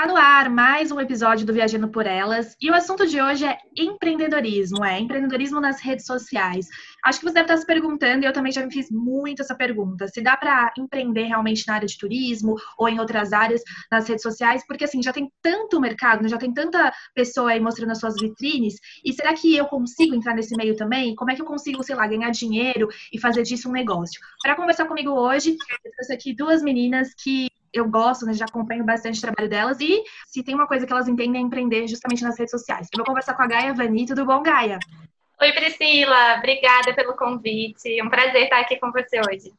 Tá no ar mais um episódio do Viajando por Elas e o assunto de hoje é empreendedorismo, é empreendedorismo nas redes sociais. Acho que você deve estar se perguntando, e eu também já me fiz muito essa pergunta, se dá para empreender realmente na área de turismo ou em outras áreas nas redes sociais, porque assim, já tem tanto mercado, né? já tem tanta pessoa aí mostrando as suas vitrines, e será que eu consigo entrar nesse meio também? Como é que eu consigo, sei lá, ganhar dinheiro e fazer disso um negócio? Para conversar comigo hoje, eu trouxe aqui duas meninas que eu gosto, né, já acompanho bastante o trabalho delas e se tem uma coisa que elas entendem é empreender justamente nas redes sociais. Eu vou conversar com a Gaia Vani, tudo bom, Gaia? Oi, Priscila, obrigada pelo convite. É um prazer estar aqui com você hoje.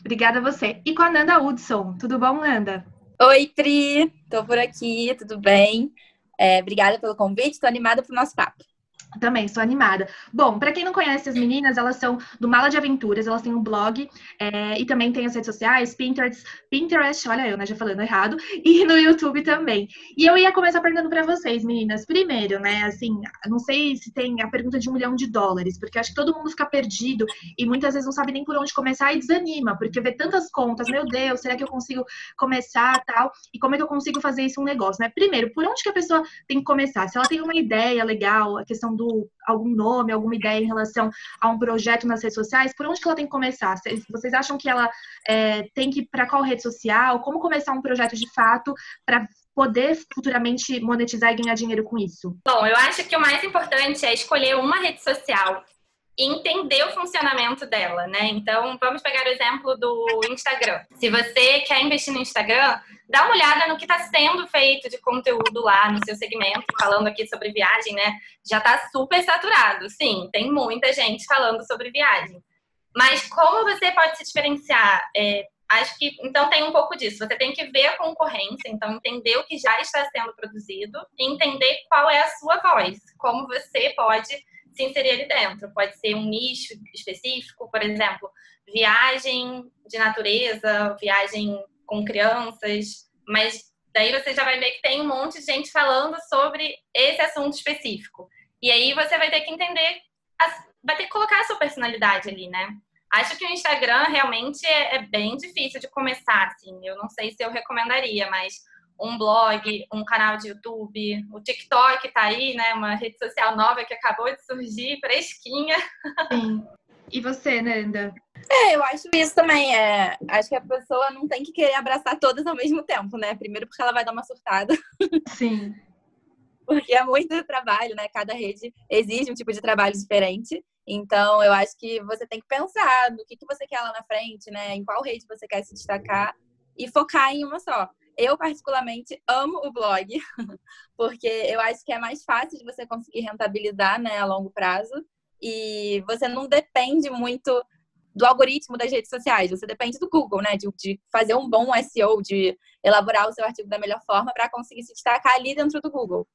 Obrigada a você. E com a Nanda Hudson, tudo bom, Nanda? Oi, Pri, tô por aqui, tudo bem? É, obrigada pelo convite, estou animada para o nosso papo. Também, estou animada. Bom, para quem não conhece as meninas, elas são do Mala de Aventuras, elas têm um blog é, e também tem as redes sociais, Pinterest, Pinterest, olha eu, né, já falando errado, e no YouTube também. E eu ia começar perguntando para vocês, meninas. Primeiro, né, assim, não sei se tem a pergunta de um milhão de dólares, porque acho que todo mundo fica perdido e muitas vezes não sabe nem por onde começar e desanima, porque vê tantas contas, meu Deus, será que eu consigo começar tal? E como é que eu consigo fazer isso um negócio, né? Primeiro, por onde que a pessoa tem que começar? Se ela tem uma ideia legal, a questão do algum nome, alguma ideia em relação a um projeto nas redes sociais, por onde que ela tem que começar? Vocês acham que ela é, tem que ir para qual rede social? Como começar um projeto de fato para poder futuramente monetizar e ganhar dinheiro com isso? Bom, eu acho que o mais importante é escolher uma rede social entender o funcionamento dela, né? Então, vamos pegar o exemplo do Instagram. Se você quer investir no Instagram, dá uma olhada no que está sendo feito de conteúdo lá no seu segmento, falando aqui sobre viagem, né? Já está super saturado. Sim, tem muita gente falando sobre viagem. Mas como você pode se diferenciar? É, acho que então tem um pouco disso. Você tem que ver a concorrência, então entender o que já está sendo produzido e entender qual é a sua voz, como você pode se inserir ali dentro. Pode ser um nicho específico, por exemplo, viagem de natureza, viagem com crianças, mas daí você já vai ver que tem um monte de gente falando sobre esse assunto específico. E aí você vai ter que entender, vai ter que colocar a sua personalidade ali, né? Acho que o Instagram realmente é, é bem difícil de começar, assim. Eu não sei se eu recomendaria, mas um blog, um canal de YouTube, o TikTok tá aí, né? Uma rede social nova que acabou de surgir, fresquinha. Sim. E você, Nanda? É, eu acho isso também. É, acho que a pessoa não tem que querer abraçar todas ao mesmo tempo, né? Primeiro porque ela vai dar uma surtada. Sim. porque é muito trabalho, né? Cada rede exige um tipo de trabalho diferente. Então, eu acho que você tem que pensar no que, que você quer lá na frente, né? Em qual rede você quer se destacar e focar em uma só. Eu, particularmente, amo o blog, porque eu acho que é mais fácil de você conseguir rentabilizar né, a longo prazo. E você não depende muito do algoritmo das redes sociais, você depende do Google, né? De, de fazer um bom SEO, de elaborar o seu artigo da melhor forma para conseguir se destacar ali dentro do Google.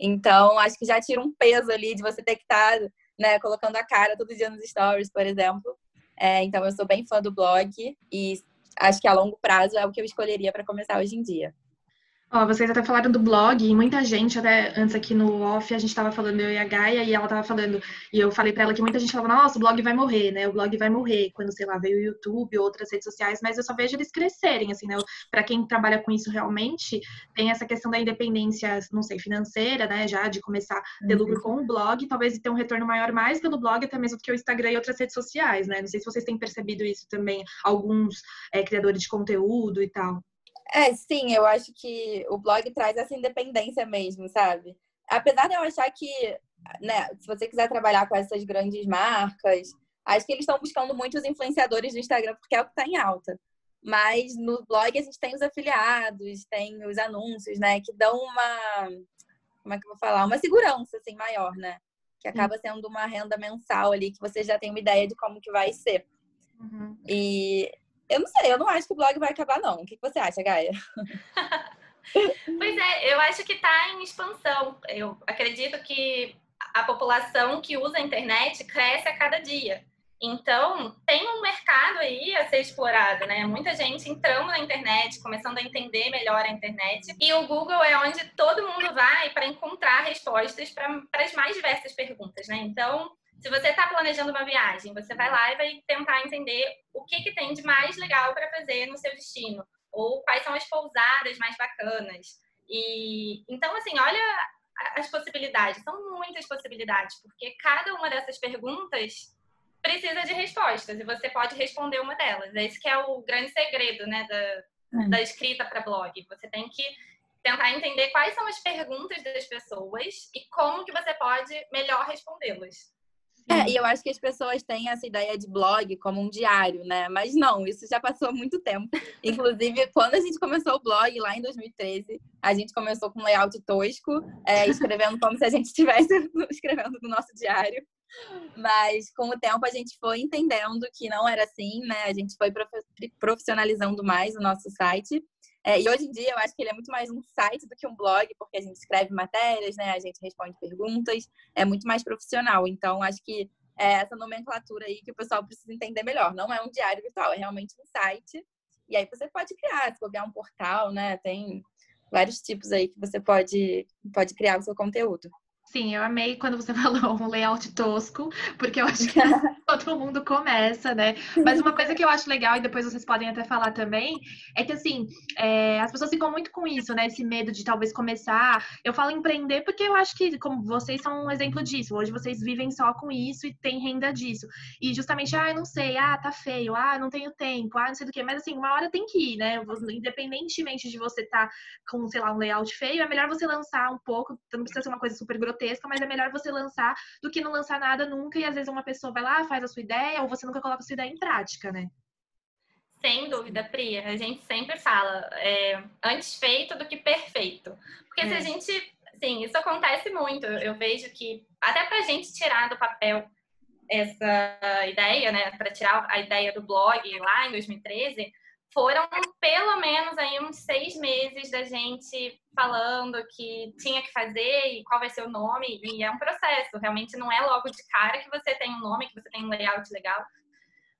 Então, acho que já tira um peso ali de você ter que estar tá, né, colocando a cara todo dia nos stories, por exemplo. É, então, eu sou bem fã do blog e acho que a longo prazo é o que eu escolheria para começar hoje em dia. Ó, vocês até falaram do blog, e muita gente, até antes aqui no off, a gente estava falando, eu e a Gaia, e ela estava falando, e eu falei para ela que muita gente falava, nossa, o blog vai morrer, né? O blog vai morrer quando, sei lá, veio o YouTube, outras redes sociais, mas eu só vejo eles crescerem, assim, né? Para quem trabalha com isso realmente, tem essa questão da independência, não sei, financeira, né? Já de começar a ter lucro uhum. com o blog, talvez ter um retorno maior mais pelo blog, até mesmo do que o Instagram e outras redes sociais, né? Não sei se vocês têm percebido isso também, alguns é, criadores de conteúdo e tal. É, sim, eu acho que o blog traz essa independência mesmo, sabe? Apesar de eu achar que, né, se você quiser trabalhar com essas grandes marcas, acho que eles estão buscando muitos influenciadores do Instagram porque é o que está em alta. Mas no blog a gente tem os afiliados, tem os anúncios, né, que dão uma, como é que eu vou falar, uma segurança assim maior, né? Que acaba sendo uma renda mensal ali que você já tem uma ideia de como que vai ser. Uhum. E eu não sei, eu não acho que o blog vai acabar, não. O que você acha, Gaia? pois é, eu acho que está em expansão. Eu acredito que a população que usa a internet cresce a cada dia. Então, tem um mercado aí a ser explorado, né? Muita gente entrando na internet, começando a entender melhor a internet. E o Google é onde todo mundo vai para encontrar respostas para as mais diversas perguntas, né? Então, se você está planejando uma viagem, você vai lá e vai tentar entender o que, que tem de mais legal para fazer no seu destino, ou quais são as pousadas mais bacanas. E então, assim, olha as possibilidades, são muitas possibilidades, porque cada uma dessas perguntas precisa de respostas e você pode responder uma delas. Esse que é o grande segredo, né, da, é. da escrita para blog. Você tem que tentar entender quais são as perguntas das pessoas e como que você pode melhor respondê-las. É, e eu acho que as pessoas têm essa ideia de blog como um diário, né? Mas não, isso já passou muito tempo. Inclusive, quando a gente começou o blog, lá em 2013, a gente começou com um layout tosco, é, escrevendo como se a gente estivesse escrevendo no nosso diário. Mas com o tempo a gente foi entendendo que não era assim, né? A gente foi profissionalizando mais o nosso site. É, e hoje em dia eu acho que ele é muito mais um site do que um blog, porque a gente escreve matérias, né? A gente responde perguntas, é muito mais profissional. Então, acho que é essa nomenclatura aí que o pessoal precisa entender melhor. Não é um diário virtual, é realmente um site. E aí você pode criar, se um portal, né? Tem vários tipos aí que você pode, pode criar o seu conteúdo. Sim, eu amei quando você falou um layout tosco, porque eu acho que todo mundo começa, né? Mas uma coisa que eu acho legal, e depois vocês podem até falar também, é que assim, é, as pessoas ficam muito com isso, né? Esse medo de talvez começar. Eu falo empreender porque eu acho que, como vocês são um exemplo disso, hoje vocês vivem só com isso e têm renda disso. E justamente, ah, eu não sei, ah, tá feio, ah, não tenho tempo, ah, não sei do que, mas assim, uma hora tem que ir, né? Independentemente de você estar tá com, sei lá, um layout feio, é melhor você lançar um pouco, não precisa ser uma coisa super grotesca grotesca, mas é melhor você lançar do que não lançar nada nunca e às vezes uma pessoa vai lá, faz a sua ideia ou você nunca coloca a sua ideia em prática, né? Sem dúvida, Pri. A gente sempre fala é, antes feito do que perfeito. Porque é. se a gente. Sim, isso acontece muito. Eu vejo que até para a gente tirar do papel essa ideia, né, para tirar a ideia do blog lá em 2013, foram pelo menos aí uns seis meses da gente falando que tinha que fazer e qual vai ser o nome. E é um processo, realmente não é logo de cara que você tem um nome, que você tem um layout legal.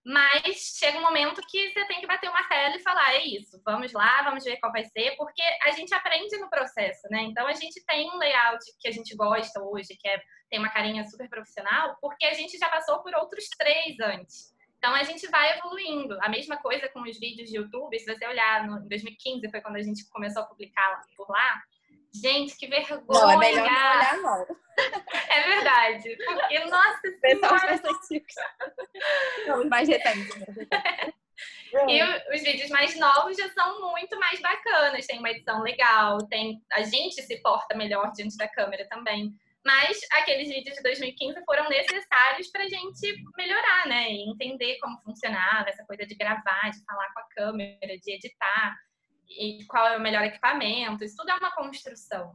Mas chega um momento que você tem que bater o martelo e falar: é isso, vamos lá, vamos ver qual vai ser, porque a gente aprende no processo, né? Então a gente tem um layout que a gente gosta hoje, que é, tem uma carinha super profissional, porque a gente já passou por outros três antes. Então a gente vai evoluindo. A mesma coisa com os vídeos de YouTube. Se você olhar no, em 2015 foi quando a gente começou a publicar por lá. Gente, que vergonha! Não, é melhor não olhar, não. É verdade. Porque, nossa senhora... São mais recentes. E os vídeos mais novos já são muito mais bacanas. Tem uma edição legal, tem a gente se porta melhor diante da câmera também. Mas aqueles vídeos de 2015 foram necessários para a gente melhorar, né? E entender como funcionava essa coisa de gravar, de falar com a câmera, de editar, e qual é o melhor equipamento. Isso tudo é uma construção.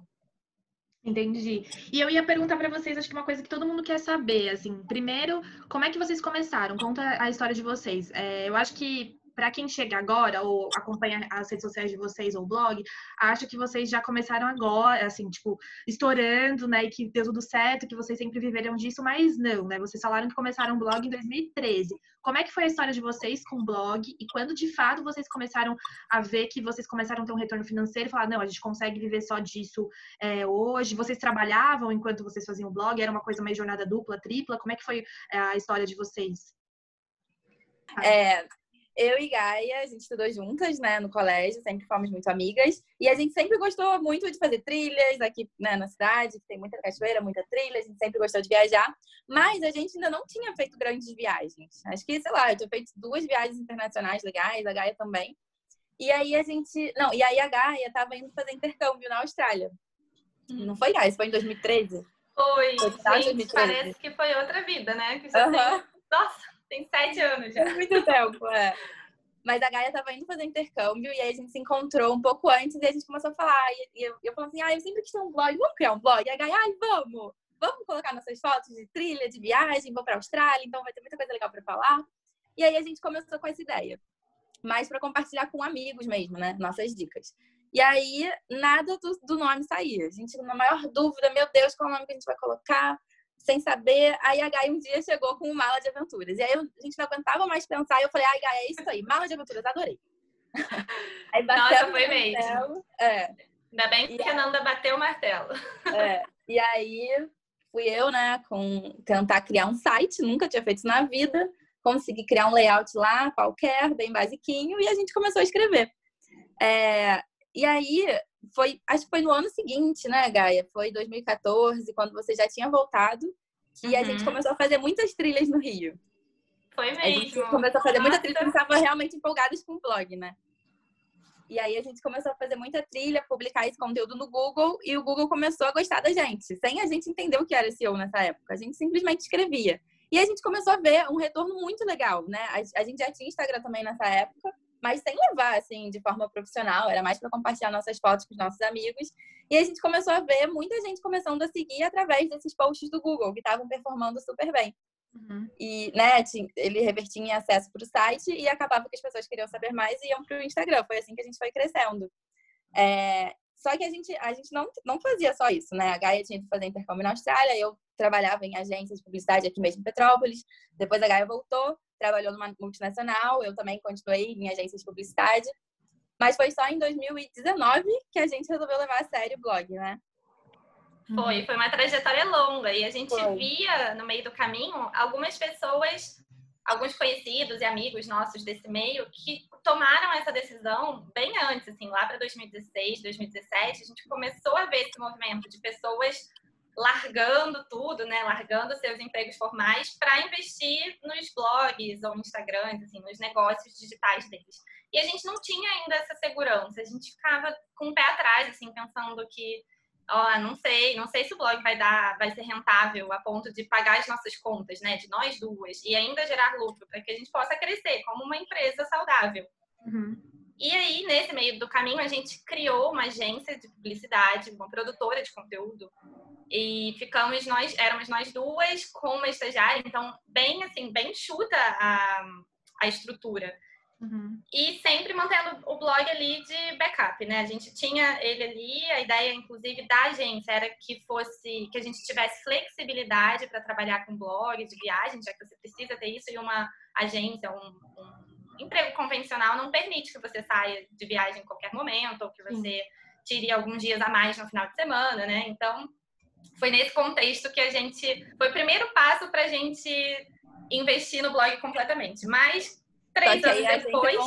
Entendi. E eu ia perguntar para vocês, acho que uma coisa que todo mundo quer saber, assim, primeiro, como é que vocês começaram? Conta a história de vocês. É, eu acho que para quem chega agora ou acompanha as redes sociais de vocês ou blog, acha que vocês já começaram agora, assim, tipo, estourando, né, e que deu tudo certo, que vocês sempre viveram disso, mas não, né? Vocês falaram que começaram o blog em 2013. Como é que foi a história de vocês com o blog e quando de fato vocês começaram a ver que vocês começaram a ter um retorno financeiro e falar, não, a gente consegue viver só disso é, hoje? Vocês trabalhavam enquanto vocês faziam o blog? Era uma coisa mais jornada dupla, tripla? Como é que foi é, a história de vocês? É, eu e Gaia, a gente estudou juntas, né, no colégio, sempre fomos muito amigas. E a gente sempre gostou muito de fazer trilhas aqui né, na cidade, que tem muita cachoeira, muita trilha, a gente sempre gostou de viajar. Mas a gente ainda não tinha feito grandes viagens. Acho que, sei lá, eu tinha feito duas viagens internacionais legais, a Gaia também. E aí a gente. Não, e aí a Gaia estava indo fazer intercâmbio na Austrália. Hum. Não foi, Gaia? Isso foi em 2013? Foi, foi gente, parece que foi outra vida, né? Que já tem... Nossa! Tem sete anos já. Muito tempo, é. Mas a Gaia tava indo fazer intercâmbio e aí a gente se encontrou um pouco antes e a gente começou a falar. E eu, eu falei assim, ah, eu sempre quis ter um blog, vamos criar um blog? E a Gaia, ai, vamos! Vamos colocar nossas fotos de trilha, de viagem, vou pra Austrália, então vai ter muita coisa legal para falar. E aí a gente começou com essa ideia. Mas para compartilhar com amigos mesmo, né? Nossas dicas. E aí, nada do, do nome saía. A gente, na maior dúvida, meu Deus, qual é o nome que a gente vai colocar? Sem saber. Aí a Gaia um dia chegou com um mala de aventuras. E aí a gente não aguentava mais pensar. E eu falei, ai, Gaia, é isso aí, mala de aventuras, adorei. aí Nossa, foi mesmo. Martelo, é. Ainda bem que a Nanda bateu o martelo. É. E aí fui eu, né, com tentar criar um site, nunca tinha feito isso na vida. Consegui criar um layout lá, qualquer, bem basiquinho, e a gente começou a escrever. É, e aí, foi, acho que foi no ano seguinte, né, Gaia? Foi 2014, quando você já tinha voltado, que uhum. a gente uhum. começou a fazer muitas trilhas no Rio. Foi mesmo. A gente começou a fazer muita trilha, porque estava realmente empolgadas com o blog, né? E aí a gente começou a fazer muita trilha, publicar esse conteúdo no Google e o Google começou a gostar da gente, sem a gente entender o que era SEO nessa época. A gente simplesmente escrevia. E a gente começou a ver um retorno muito legal, né? A, gente já tinha Instagram também nessa época, mas sem levar assim de forma profissional, era mais para compartilhar nossas fotos com os nossos amigos. E a gente começou a ver muita gente começando a seguir através desses posts do Google que estavam performando super bem. Uhum. E, né, ele revertia em acesso para o site e acabava que as pessoas queriam saber mais e iam para o Instagram. Foi assim que a gente foi crescendo. É, só que a gente, a gente não, não fazia só isso, né? A Gaia tinha que fazer intercâmbio na Austrália, eu trabalhava em agências de publicidade aqui mesmo em Petrópolis. Depois a Gaia voltou, trabalhou numa multinacional, eu também continuei em agências de publicidade. Mas foi só em 2019 que a gente resolveu levar a sério o blog, né? Foi, foi uma trajetória longa e a gente foi. via no meio do caminho algumas pessoas, alguns conhecidos e amigos nossos desse meio que tomaram essa decisão bem antes, assim, lá para 2016, 2017, a gente começou a ver esse movimento de pessoas largando tudo, né, largando seus empregos formais para investir nos blogs ou Instagrams, assim, nos negócios digitais deles. E a gente não tinha ainda essa segurança, a gente ficava com o pé atrás, assim, pensando que ó, não sei, não sei se o blog vai dar, vai ser rentável a ponto de pagar as nossas contas, né, de nós duas, e ainda gerar lucro para que a gente possa crescer como uma empresa saudável. Uhum. E aí, nesse meio do caminho, a gente criou uma agência de publicidade, uma produtora de conteúdo, e ficamos nós, éramos nós duas com uma estagiária, então bem assim, bem chuta a, a estrutura. Uhum. E sempre mantendo o blog ali de backup, né? A gente tinha ele ali, a ideia, inclusive, da agência era que fosse, que a gente tivesse flexibilidade para trabalhar com blog de viagem, já que você precisa ter isso, e uma agência, um, um emprego convencional não permite que você saia de viagem em qualquer momento, ou que você tire alguns dias a mais no final de semana, né? Então, foi nesse contexto que a gente. Foi o primeiro passo para a gente investir no blog completamente. Mas Três anos depois.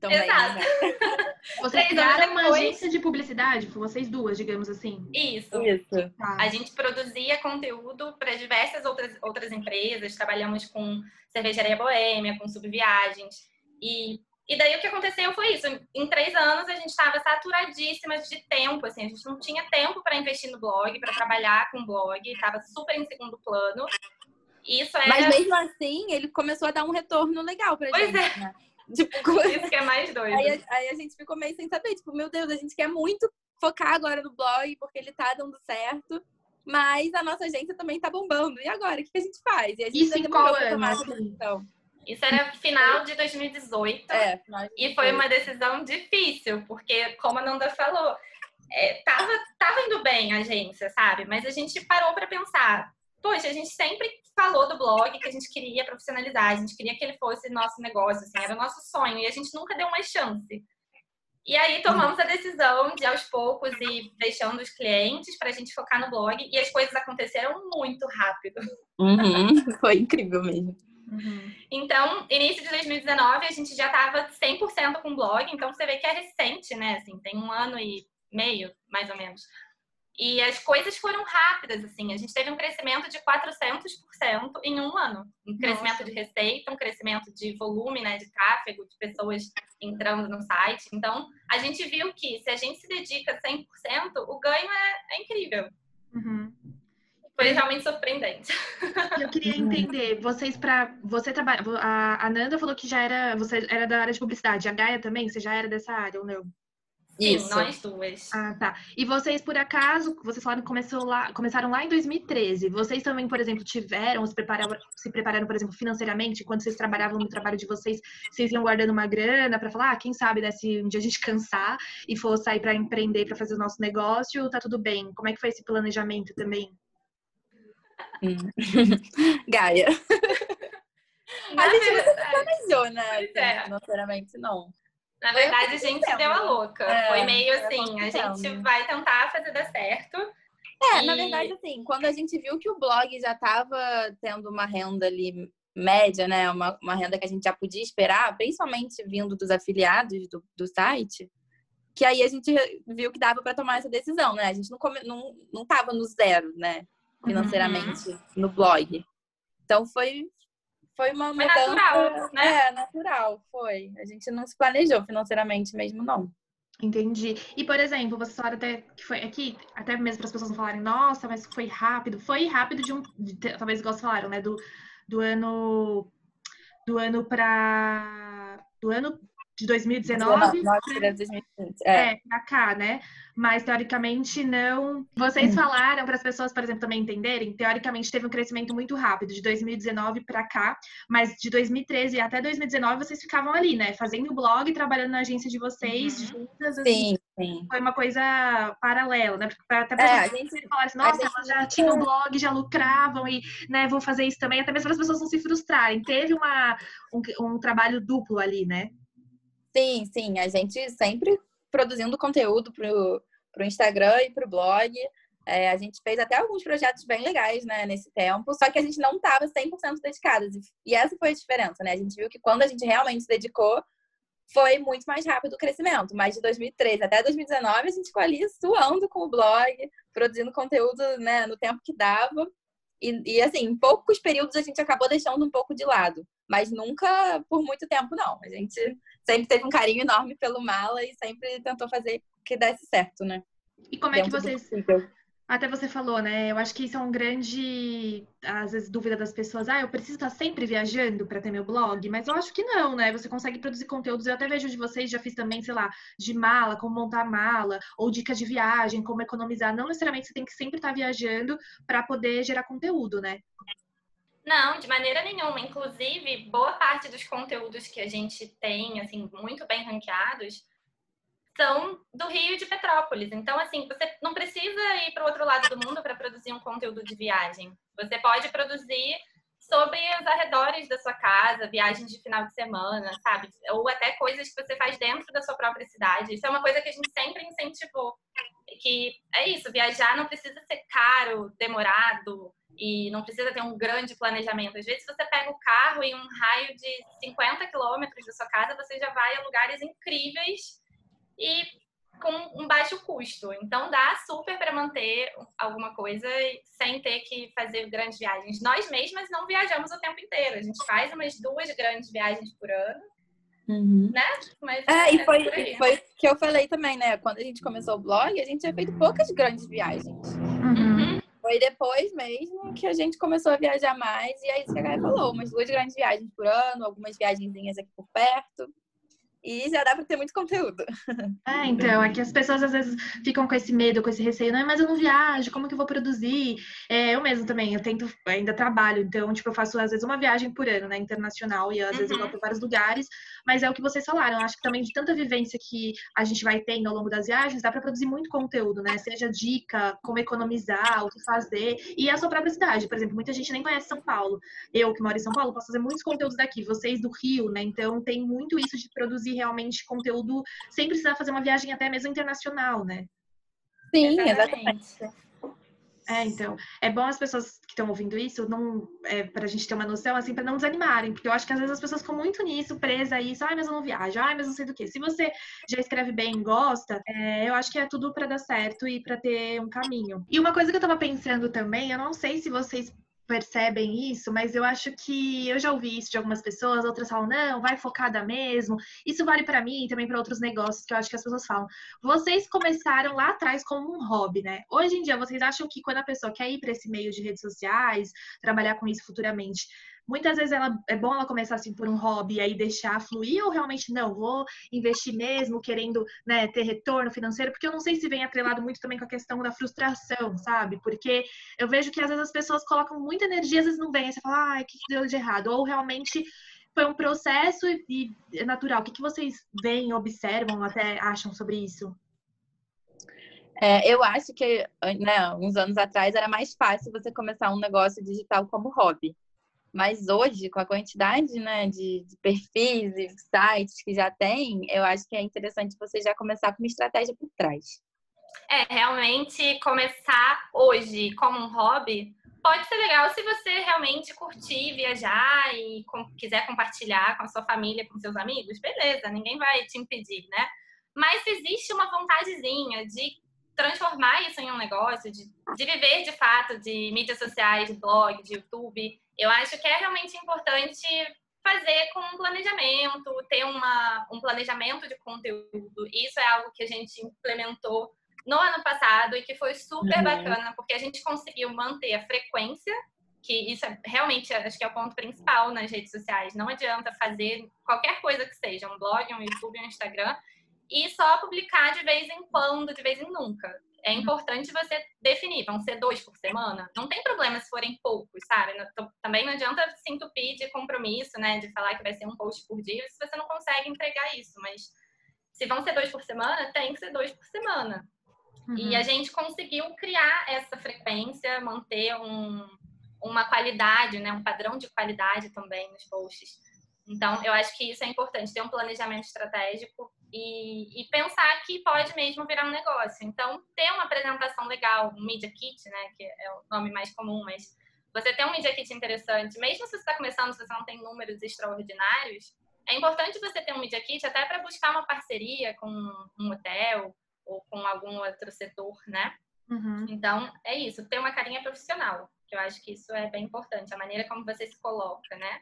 Também, Exato. Né? Vocês criaram uma agência de publicidade, vocês duas, digamos assim. Isso. Isso. Tá. A gente produzia conteúdo para diversas outras, outras empresas, trabalhamos com cervejaria boêmia, com subviagens. E, e daí o que aconteceu foi isso. Em três anos a gente estava saturadíssima de tempo, assim, a gente não tinha tempo para investir no blog, para trabalhar com o blog, estava super em segundo plano. Isso é... Mas mesmo assim, ele começou a dar um retorno legal pra pois gente. É. Né? Tipo, isso que é mais doido. Aí, aí, a gente ficou meio sem saber, tipo, meu Deus, a gente quer muito focar agora no blog, porque ele tá dando certo. Mas a nossa agência também tá bombando. E agora, o que a gente faz? E a gente isso em qual ano? Isso era final de 2018. É, e foi uma decisão difícil, porque, como a Nanda falou, é, tava, tava indo bem a agência, sabe? Mas a gente parou para pensar. Poxa, a gente sempre falou do blog que a gente queria profissionalizar, a gente queria que ele fosse nosso negócio, assim, era o nosso sonho, e a gente nunca deu uma chance. E aí tomamos a decisão de aos poucos ir deixando os clientes para a gente focar no blog e as coisas aconteceram muito rápido. Uhum, foi incrível mesmo. Uhum. Então, início de 2019, a gente já estava 100% com blog, então você vê que é recente, né? Assim, tem um ano e meio, mais ou menos. E as coisas foram rápidas, assim. A gente teve um crescimento de 400% em um ano. Um crescimento Nossa. de receita, um crescimento de volume, né, de tráfego, de pessoas entrando no site. Então, a gente viu que se a gente se dedica 100%, o ganho é, é incrível. Uhum. Foi realmente surpreendente. Eu queria entender, vocês para você trabalha, a Nanda falou que já era, você era da área de publicidade, a Gaia também, você já era dessa área ou não? Sim, Isso. nós duas. Ah, tá. E vocês, por acaso, vocês falaram que começou lá, começaram lá em 2013. Vocês também, por exemplo, tiveram, se prepararam, se prepararam, por exemplo, financeiramente, quando vocês trabalhavam no trabalho de vocês, vocês iam guardando uma grana para falar, ah, quem sabe, né, se um dia a gente cansar e for sair para empreender, para fazer o nosso negócio, tá tudo bem. Como é que foi esse planejamento também? Hum. Gaia. Na a gente verdade- não planejou, né? Assim, é. Financeiramente, não. Na verdade, a gente deu a louca. É, Foi meio assim, a gente vai tentar fazer dar certo. É, na E- verdade, assim, quando a gente viu que o blog já estava tendo uma renda ali média, né? Uma, uma renda que a gente já podia esperar, principalmente vindo dos afiliados do, do site, que aí a gente viu que dava para tomar essa decisão, né? A gente não, come, não, não tava no zero, né? Financeiramente, no blog. Então foi, foi uma Foi mudança. natural, né? É, natural, foi. A gente não se planejou financeiramente mesmo, não. Entendi. E, por exemplo, você falaram até que foi aqui, até mesmo para as pessoas não falarem, nossa, mas foi rápido. Foi rápido de um. de- talvez igual vocês falaram, né? Do, do ano. Do ano para. Do ano de 2019 Nós tiramos 2020. É. é, pra cá, né? Mas teoricamente não. Vocês falaram para as pessoas, por exemplo, também entenderem, teoricamente teve um crescimento muito rápido de 2019 para cá, mas de 2013 até 2019 vocês ficavam ali, né? Fazendo o blog, trabalhando na agência de vocês, Uhum. juntas, assim, Sim, sim. foi uma coisa paralela, né? Porque até É, a gente falarem assim, nossa, elas já tinham blog, já lucravam e, né, vou fazer isso também, até mesmo para as pessoas não se frustrarem. Teve uma, um, um trabalho duplo ali, né? Sim, sim, a gente sempre produzindo conteúdo pro, pro Instagram e pro blog. É, a gente fez até alguns projetos bem legais, né, nesse tempo, só que a gente não estava 100% dedicadas. E- essa foi a diferença, né? A gente viu que quando a gente realmente se dedicou, foi muito mais rápido o crescimento. Mas de 2013 até 2019, a gente ficou ali suando com o blog, produzindo conteúdo, né, no tempo que dava. E, e, assim, em poucos períodos a gente acabou deixando um pouco de lado. Mas nunca por muito tempo, não. A gente sempre teve um carinho enorme pelo Mala e sempre tentou fazer que desse certo, né? E como é que Dentro vocês. Até você falou, né? Eu acho que isso é um grande, às vezes, dúvida das pessoas. Ah, eu preciso estar sempre viajando para ter meu blog, mas eu acho que não, né? Você consegue produzir conteúdos. Eu até vejo de vocês, já fiz também, sei lá, de mala, como montar mala, ou dicas de viagem, como economizar. Não necessariamente você tem que sempre estar viajando para poder gerar conteúdo, né? Não, de maneira nenhuma. Inclusive, boa parte dos conteúdos que a gente tem, assim, muito bem ranqueados, são do Rio de Petrópolis. Então, assim, você não precisa ir para o outro lado do mundo para produzir um conteúdo de viagem. Você pode produzir sobre os arredores da sua casa, viagens de final de semana, sabe? Ou até coisas que você faz dentro da sua própria cidade. Isso é uma coisa que a gente sempre incentivou. Que é isso, viajar não precisa ser caro, demorado, e não precisa ter um grande planejamento. Às vezes você pega o carro em um raio de 50 quilômetros da sua casa, você já vai a lugares incríveis e com um baixo custo. Então dá super para manter alguma coisa sem ter que fazer grandes viagens. Nós mesmas não viajamos o tempo inteiro. A gente faz umas duas grandes viagens por ano, mas É, e foi, por aí. e foi o que eu falei também, né? Quando a gente começou o blog, a gente tinha feito poucas grandes viagens. Uhum. Foi depois mesmo que a gente começou a viajar mais, e é isso que a Gaia falou: umas duas grandes viagens por ano, algumas viagenzinhas aqui por perto. E já dá pra ter muito conteúdo. É, então, é que as pessoas às vezes ficam com esse medo, com esse receio, não, mas eu não viajo, como que eu vou produzir? É, eu mesmo também, eu tento, ainda trabalho, então, tipo, eu faço às vezes uma viagem por ano, né, internacional, e às vezes eu Uhum. vou para vários lugares, mas é o que vocês falaram, eu acho que também de tanta vivência que a gente vai tendo ao longo das viagens, dá para produzir muito conteúdo, né, seja dica, como economizar, o que fazer, e a sua própria cidade, por exemplo, muita gente nem conhece São Paulo, eu que moro em São Paulo, posso fazer muitos conteúdos daqui, vocês do Rio, né, então tem muito isso de produzir realmente conteúdo sem precisar fazer uma viagem até mesmo internacional, né? Sim, Exatamente. É, então, é bom as pessoas que estão ouvindo isso, não, é, pra gente ter uma noção, assim, pra não desanimarem, porque eu acho que às vezes as pessoas ficam muito nisso, presa a isso, ai, mas eu não viajo, ai, mas não sei do que. Se você já escreve bem, gosta, é, eu acho que é tudo pra dar certo e pra ter um caminho. E uma coisa que eu tava pensando também, eu não sei se vocês percebem isso, mas eu acho que eu já ouvi isso de algumas pessoas, outras falam, não, vai focada mesmo. Isso vale pra mim e também pra outros negócios que eu acho que as pessoas falam. Vocês começaram lá atrás como um hobby, né? Hoje em dia, vocês acham que quando a pessoa quer ir para esse meio de redes sociais, trabalhar com isso futuramente, muitas vezes ela, é bom ela começar assim por um hobby e aí deixar fluir ou realmente não, vou investir mesmo, querendo né, ter retorno financeiro, porque eu não sei se vem atrelado muito também com a questão da frustração, sabe? Porque eu vejo que às vezes as pessoas colocam muita energia, às vezes não vem, aí você fala, ai, o que deu de errado? Ou realmente foi um processo e, e é natural. O que, que vocês veem, observam, até acham sobre isso? É, eu acho que, né, uns anos atrás era mais fácil você começar um negócio digital como hobby. Mas hoje, com a quantidade né, de, de perfis e sites que já tem, eu acho que é interessante você já começar com uma estratégia por trás. É, realmente começar hoje como um hobby pode ser legal se você realmente curtir viajar e com, quiser compartilhar com a sua família, com seus amigos, beleza, ninguém vai te impedir, né? Mas existe uma vontadezinha de transformar isso em um negócio, de, de viver de fato de mídias sociais, de blog, de YouTube. Eu acho que é realmente importante fazer com um planejamento, ter uma, um planejamento de conteúdo. Isso é algo que a gente implementou no ano passado e que foi super uhum. bacana, porque a gente conseguiu manter a frequência, que isso é realmente acho que é o ponto principal nas redes sociais. Não adianta fazer qualquer coisa que seja, um blog, um YouTube, um Instagram, e só publicar de vez em quando, de vez em nunca. É uhum. importante você definir, vão ser dois por semana. Não tem problema se forem poucos, sabe? Também não adianta se entupir de compromisso, né? De falar que vai ser um post por dia, se você não consegue entregar isso. Mas se vão ser dois por semana, tem que ser dois por semana. Uhum. E a gente conseguiu criar essa frequência, manter um, uma qualidade, né, um padrão de qualidade também nos posts. Então, eu acho que isso é importante, ter um planejamento estratégico e, e, pensar que pode mesmo virar um negócio. Então, ter uma apresentação legal, um Media Kit, né, que é o nome mais comum, mas você ter um Media Kit interessante, mesmo se você está começando, se você não tem números extraordinários, é importante você ter um Media Kit até para buscar uma parceria com um hotel ou com algum outro setor, né? Uhum. Então, é isso, ter uma carinha profissional, que eu acho que isso é bem importante, a maneira como você se coloca, né?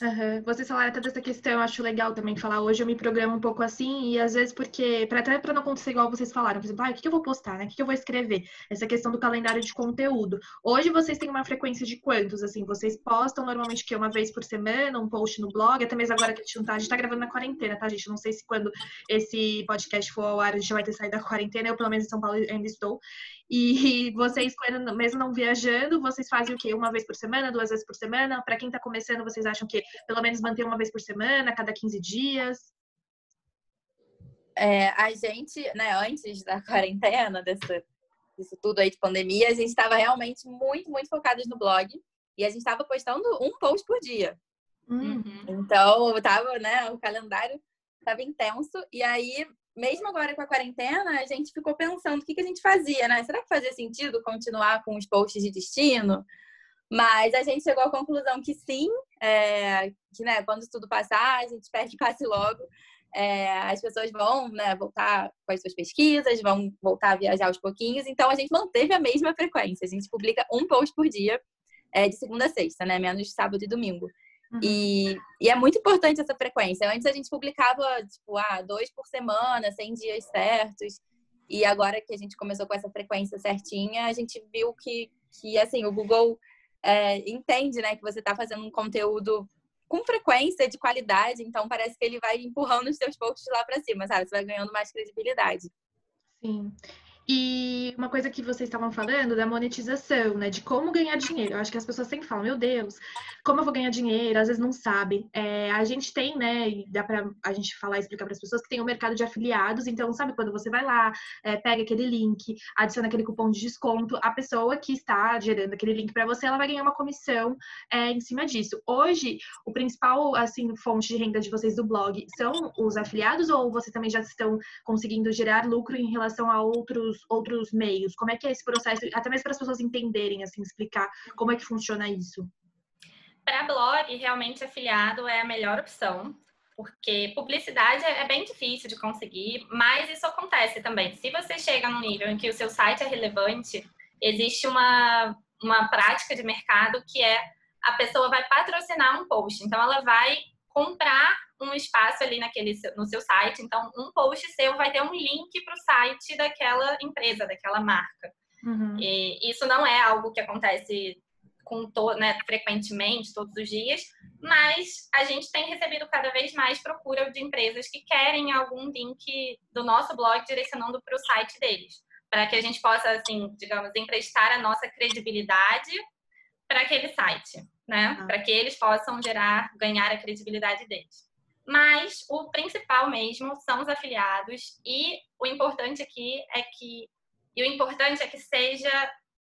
Uhum. Vocês falaram até dessa questão, eu acho legal também falar. Hoje eu me programo um pouco assim, e às vezes porque, pra, até para não acontecer igual vocês falaram, por exemplo, ah, o que, eu vou postar, né? O que, eu vou escrever? Essa questão do calendário de conteúdo. Hoje vocês têm uma frequência de quantos? Assim, vocês postam normalmente que uma vez por semana, um post no blog, até mesmo agora que a gente não tá, a gente tá gravando na quarentena, tá, gente? Não sei se quando esse podcast for ao ar, a gente vai ter saído da quarentena, eu pelo menos em São Paulo ainda estou. E vocês, mesmo não viajando, vocês fazem o quê? Uma vez por semana, duas vezes por semana? Para quem está começando, vocês acham que pelo menos manter uma vez por semana, cada 15 dias? É, a gente, né, antes da quarentena, desse, disso tudo aí de pandemia, a gente estava realmente muito, muito focados no blog. E a gente estava postando um post por dia. Uhum. Então, tava, né, o calendário estava intenso. E aí, mesmo agora com a quarentena, a gente ficou pensando o que, que a gente fazia, né? Será que fazia sentido continuar com os posts de destino? Mas a gente chegou à conclusão que sim, é, que né, quando tudo passar, a gente espera que passe logo. É, as pessoas vão né, voltar com as suas pesquisas, vão voltar a viajar aos pouquinhos. Então a gente manteve a mesma frequência. A gente publica um post por dia, é, de segunda a sexta, né? Menos sábado e domingo. Uhum. E, e, é muito importante essa frequência. Antes a gente publicava, tipo, ah, dois por semana, 100 dias certos. E agora que a gente começou com essa frequência certinha, a gente viu que, que assim, o Google é, entende, né, que você está fazendo um conteúdo com frequência, de qualidade. Então, parece que ele vai empurrando os seus posts lá para cima, sabe? Você vai ganhando mais credibilidade. Sim. E uma coisa que vocês estavam falando da monetização, né? De como ganhar dinheiro. Eu acho que as pessoas sempre falam, meu Deus, como eu vou ganhar dinheiro? Às vezes não sabem. É, a gente tem, né? E dá pra a gente falar e explicar para as pessoas que tem o um mercado de afiliados. Então, sabe quando você vai lá, é, pega aquele link, adiciona aquele cupom de desconto, a pessoa que está gerando aquele link para você, ela vai ganhar uma comissão é, em cima disso. Hoje, o principal, assim, fonte de renda de vocês do blog são os afiliados ou vocês também já estão conseguindo gerar lucro em relação a outros outros, outros meios? Como é que é esse processo? Até mesmo para as pessoas entenderem, assim, explicar como é que funciona isso. Para blog, realmente afiliado é a melhor opção, porque publicidade é bem difícil de conseguir, mas isso acontece também. Se você chega num nível em que o seu site é relevante, existe uma, uma prática de mercado que é a pessoa vai patrocinar um post. Então, ela vai comprar um espaço ali naquele, no seu site. Então, um post seu vai ter um link para o site daquela empresa, daquela marca. Uhum. E isso não é algo que acontece com to, né, frequentemente, todos os dias, mas a gente tem recebido cada vez mais procura de empresas que querem algum link do nosso blog direcionando para o site deles, para que a gente possa, assim, digamos, emprestar a nossa credibilidade para aquele site, né? Ah. Para que eles possam gerar, ganhar a credibilidade deles. Mas o principal mesmo são os afiliados, e o importante aqui é que E o importante é que seja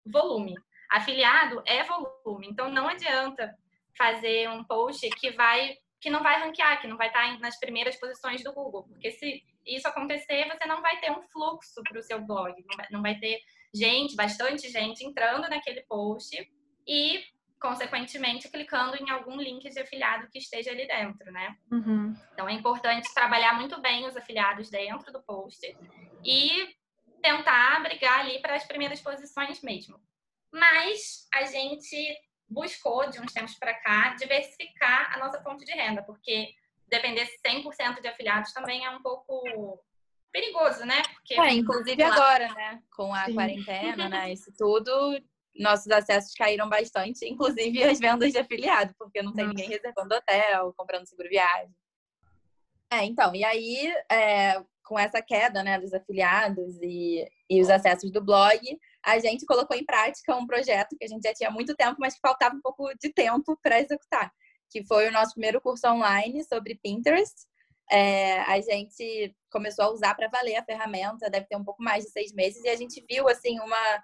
volume. Afiliado é volume, então não adianta fazer um post que vai que não vai ranquear, que não vai estar nas primeiras posições do Google, porque se isso acontecer, você não vai ter um fluxo para o seu blog, não vai, não vai ter gente, bastante gente entrando naquele post e consequentemente clicando em algum link de afiliado que esteja ali dentro, né? Uhum. Então é importante trabalhar muito bem os afiliados dentro do post e tentar brigar ali para as primeiras posições mesmo. Mas a gente buscou, de uns tempos para cá, diversificar a nossa fonte de renda, porque depender 100% de afiliados também é um pouco perigoso, né? Porque, é, inclusive agora, né? Com a Sim. quarentena, né? Isso tudo, nossos acessos caíram bastante, inclusive as vendas de afiliado, porque não tem ninguém reservando hotel, comprando seguro viagem. É, então, e aí, é, com essa queda né, dos afiliados e, e os acessos do blog, a gente colocou em prática um projeto que a gente já tinha muito tempo, mas que faltava um pouco de tempo para executar, que foi o nosso primeiro curso online sobre Pinterest. É, a gente começou a usar para valer a ferramenta, deve ter um pouco mais de seis meses, e a gente viu assim uma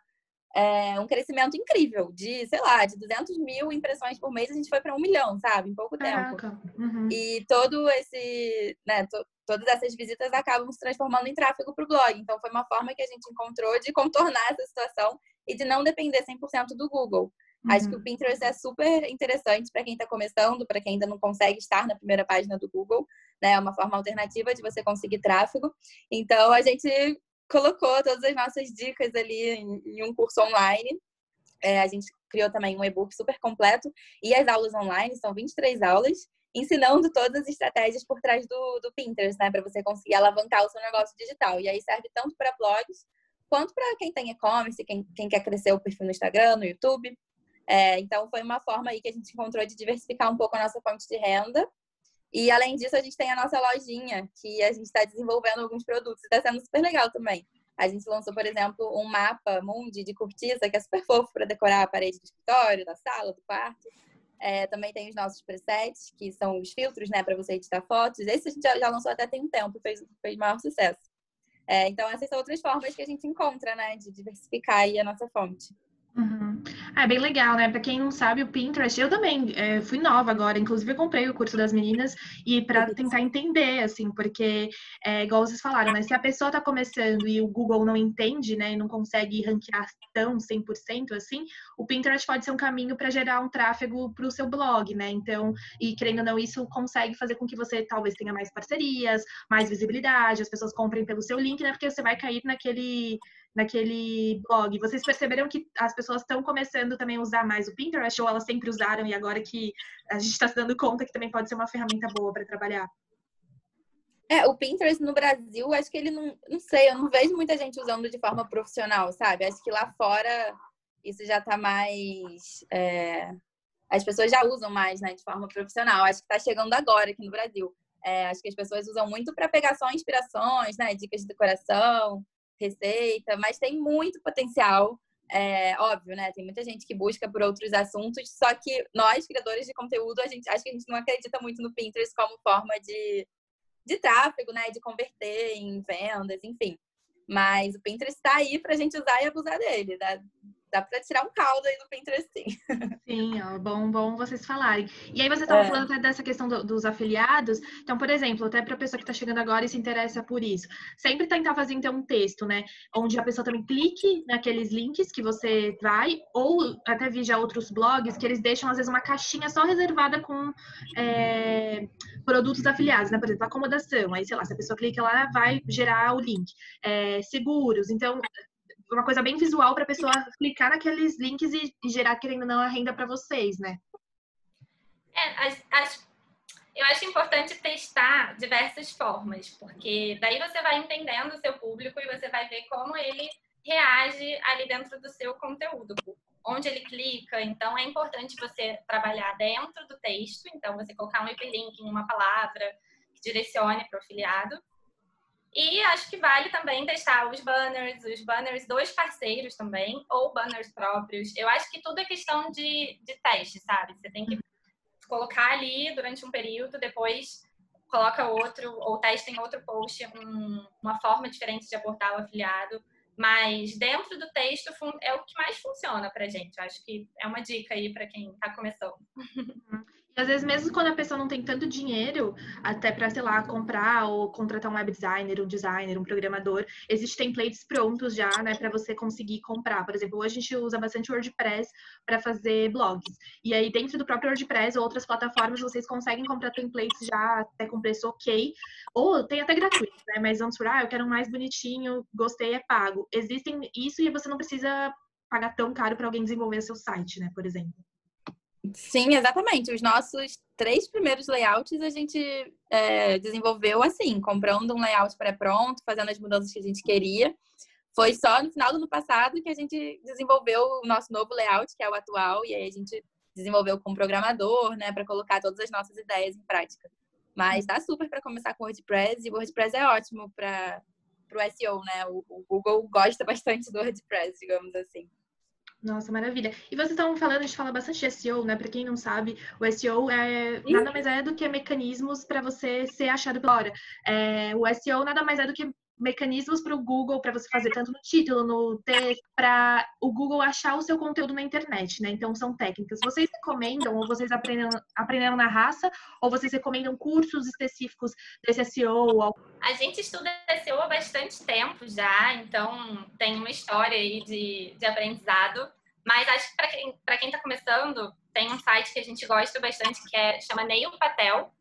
é, um crescimento incrível de, sei lá, de 200 mil impressões por mês, a gente foi para um milhão, sabe? Em pouco tempo. Uhum. E todo esse, né, to, todas essas visitas acabam se transformando em tráfego para o blog. Então, foi uma forma que a gente encontrou de contornar essa situação e de não depender 100% do Google. Uhum. Acho que o uhum. Pinterest é super interessante para quem está começando, para quem ainda não consegue estar na primeira página do Google, né? É uma forma alternativa de você conseguir tráfego. Então, a gente colocou todas as nossas dicas ali em, um curso online. É, a gente criou também um e-book super completo e as aulas online, são 23 aulas, ensinando todas as estratégias por trás do, do Pinterest, né, para você conseguir alavancar o seu negócio digital. E aí serve tanto para blogs quanto para quem tem e-commerce, quem, quem quer crescer o perfil no Instagram, no YouTube. É, então foi uma forma aí que a gente encontrou de diversificar um pouco a nossa fonte de renda e além disso, a gente tem a nossa lojinha, que a gente está desenvolvendo alguns produtos. Está sendo super legal também. A gente lançou, por exemplo, um mapa mundi de cortiça, que é super fofo para decorar a parede do escritório, da sala, do quarto. É, também tem os nossos presets, que são os filtros, né, para você editar fotos. Esse a gente já, já, lançou até tem um tempo, fez, fez maior sucesso. É, então, essas são outras formas que a gente encontra, né, de diversificar a nossa fonte. Uhum. É bem legal, né? Para quem não sabe, o Pinterest, eu também é, fui nova agora, inclusive eu comprei o curso das meninas e para tentar entender, assim, porque é igual vocês falaram, né? Se a pessoa está começando e o Google não entende, né, e não consegue ranquear tão 100% assim, o Pinterest pode ser um caminho para gerar um tráfego para o seu blog, né? Então, e querendo ou não, isso consegue fazer com que você talvez tenha mais parcerias, mais visibilidade, as pessoas comprem pelo seu link, né? Porque você vai cair naquele naquele blog. Vocês perceberam que as pessoas estão começando também a usar mais o Pinterest ou elas sempre usaram e agora que a gente está se dando conta que também pode ser uma ferramenta boa para trabalhar? É, o Pinterest no Brasil, acho que ele não, não sei, eu não vejo muita gente usando de forma profissional, sabe? Acho que lá fora isso já está mais. É... As pessoas já usam mais, né, de forma profissional. Acho que está chegando agora aqui no Brasil. É, acho que as pessoas usam muito para pegar só inspirações, né, dicas de decoração, receita, mas tem muito potencial. É, óbvio, né? Tem muita gente que busca por outros assuntos, só que nós, criadores de conteúdo, a gente acho que a gente não acredita muito no Pinterest como forma de, de tráfego, né? De converter em vendas, enfim. Mas o Pinterest está aí para a gente usar e abusar dele. Né? Dá para tirar um caldo aí do Pinterest, sim. Sim, ó, bom, bom vocês falarem. E aí você estava é. falando até dessa questão do, dos afiliados. Então, por exemplo, até para a pessoa que está chegando agora e se interessa por isso, sempre tentar fazer então um texto, né, onde a pessoa também clique naqueles links que você vai, ou até vi já outros blogs que eles deixam às vezes uma caixinha só reservada com é, produtos afiliados, né, por exemplo, acomodação. Aí, sei lá, se a pessoa clica lá, vai gerar o link. É, seguros. Então, uma coisa bem visual para a pessoa clicar naqueles links e, e, gerar, querendo ou não, a renda para vocês, né? É, as, as, eu acho importante testar diversas formas, porque daí você vai entendendo o seu público e você vai ver como ele reage ali dentro do seu conteúdo, onde ele clica. Então, é importante você trabalhar dentro do texto, então você colocar um hiperlink em uma palavra que direcione para o afiliado e acho que vale também testar os banners, os banners dos parceiros também, ou banners próprios. Eu acho que tudo é questão de, de teste, sabe? Você tem que colocar ali durante um período, depois coloca outro, ou testa em outro post um, uma forma diferente de abordar o afiliado. Mas dentro do texto é o que mais funciona pra gente. Eu acho que é uma dica aí para quem está começando. Às vezes, mesmo quando a pessoa não tem tanto dinheiro, até para, sei lá, comprar ou contratar um web designer, um designer, um programador, existem templates prontos já, né, para você conseguir comprar. Por exemplo, hoje a gente usa bastante WordPress para fazer blogs. E aí, dentro do próprio WordPress ou outras plataformas, vocês conseguem comprar templates já até com preço ok, ou tem até gratuito, né? Mas vamos por, ah, eu quero um mais bonitinho, gostei, é pago. Existem isso e você não precisa pagar tão caro para alguém desenvolver seu site, né, por exemplo. Sim, exatamente. Os nossos três primeiros layouts a gente é, desenvolveu assim, comprando um layout pré-pronto, fazendo as mudanças que a gente queria. Foi só no final do ano passado que a gente desenvolveu o nosso novo layout, que é o atual, e aí a gente desenvolveu com o programador, né, para colocar todas as nossas ideias em prática. Mas dá super para começar com WordPress, e o WordPress é ótimo para o SEO, né? O, o Google gosta bastante do WordPress, digamos assim. Nossa, maravilha. E vocês estavam falando, a gente fala bastante de SEO, né? Para quem não sabe, o SEO é nada mais é do que mecanismos para você ser achado pela hora. É, o SEO nada mais é do que mecanismos para o Google, para você fazer tanto no título, no texto, para o Google achar o seu conteúdo na internet, né? Então são técnicas. Vocês recomendam, ou vocês aprenderam, aprenderam na raça, ou vocês recomendam cursos específicos desse SEO? A gente estuda SEO há bastante tempo já, então tem uma história aí de, de aprendizado. Mas acho que para quem está começando, tem um site que a gente gosta bastante que é, chama Neil Patel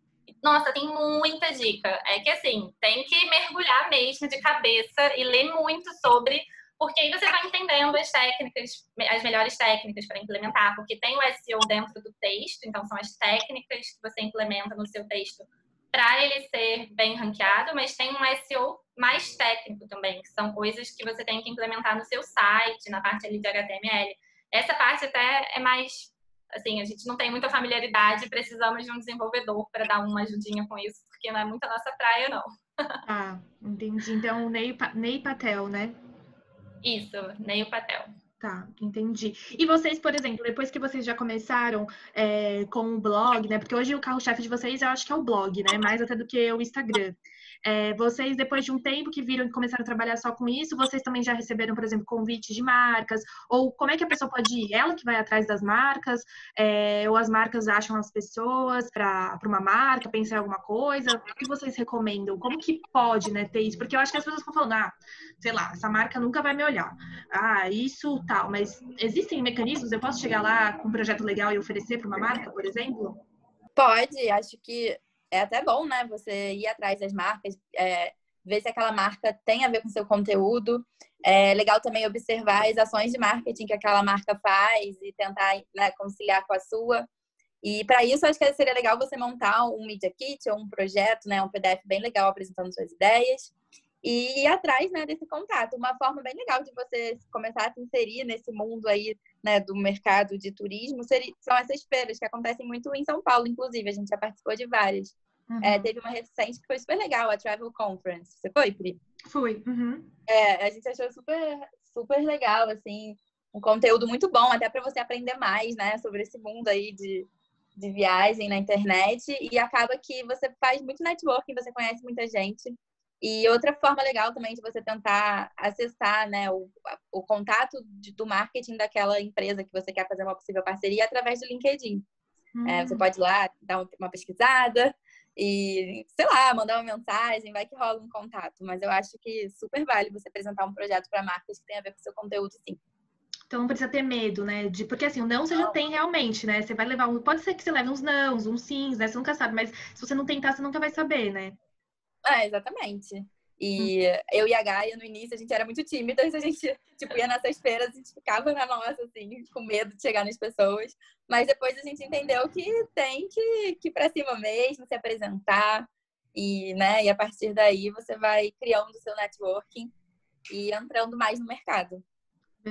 nossa, tem muita dica. É que assim, tem que mergulhar mesmo de cabeça e ler muito sobre, porque aí você vai entendendo as técnicas, as melhores técnicas para implementar, porque tem o SEO dentro do texto, então são as técnicas que você implementa no seu texto para ele ser bem ranqueado, mas tem um SEO mais técnico também, que são coisas que você tem que implementar no seu site, na parte ali de HTML. Essa parte até é mais assim, a gente não tem muita familiaridade, precisamos de um desenvolvedor para dar uma ajudinha com isso, porque não é muito a nossa praia, não. Ah, entendi. Então, Ney, Ney Patel, né? Isso, Ney Patel. Tá, entendi. E vocês, por exemplo, depois que vocês já começaram é, com o blog, né? Porque hoje o carro-chefe de vocês eu acho que é o blog, né? Mais até do que o Instagram. É, vocês, depois de um tempo que viram que começaram a trabalhar só com isso, vocês também já receberam, por exemplo, convites de marcas? Ou como é que a pessoa pode ir? Ela que vai atrás das marcas? É, ou as marcas acham as pessoas para uma marca, pensar em alguma coisa? O que vocês recomendam? Como que pode né, ter isso? Porque eu acho que as pessoas estão falando, ah, sei lá, essa marca nunca vai me olhar. Ah, isso tal. Mas existem mecanismos? Eu posso chegar lá com um projeto legal e oferecer para uma marca, por exemplo? Pode, acho que é até bom, né? Você ir atrás das marcas, é, ver se aquela marca tem a ver com seu conteúdo. É legal também observar as ações de marketing que aquela marca faz e tentar né, conciliar com a sua. E para isso, acho que seria legal você montar um Media Kit ou um projeto, né, um PDF bem legal apresentando suas ideias e ir atrás né, desse contato. Uma forma bem legal de você começar a se inserir nesse mundo aí né, do mercado de turismo são essas feiras que acontecem muito em São Paulo, inclusive. A gente já participou de várias. Uhum. É, teve uma recente que foi super legal, a Travel Conference. Você foi, Pri? Fui. Uhum. É, a gente achou super, super legal, assim, um conteúdo muito bom, até para você aprender mais, né, sobre esse mundo aí de, de viagem na internet. E acaba que você faz muito networking, você conhece muita gente. E outra forma legal também de você tentar acessar né, o, o contato de, do marketing daquela empresa que você quer fazer uma possível parceria através do LinkedIn. Hum. É, você hum. pode ir lá dar uma pesquisada e, sei lá, mandar uma mensagem, vai que rola um contato. Mas eu acho que super vale você apresentar um projeto para marcas que tem a ver com o seu conteúdo, sim. Então não precisa ter medo, né? De, porque assim, o não você já tem realmente, né? Você vai levar um. Pode ser que você leve uns nãos, uns sims, né? Você nunca sabe, mas se você não tentar, você nunca vai saber, né? É, exatamente. E hum. eu e a Gaia, no início, a gente era muito tímidas, a gente, tipo, ia nessas feiras, a gente ficava na nossa, assim, com medo de chegar nas pessoas. Mas depois a gente entendeu que tem que, que ir pra cima mesmo, se apresentar. E, né, e a partir daí você vai criando o seu networking e entrando mais no mercado.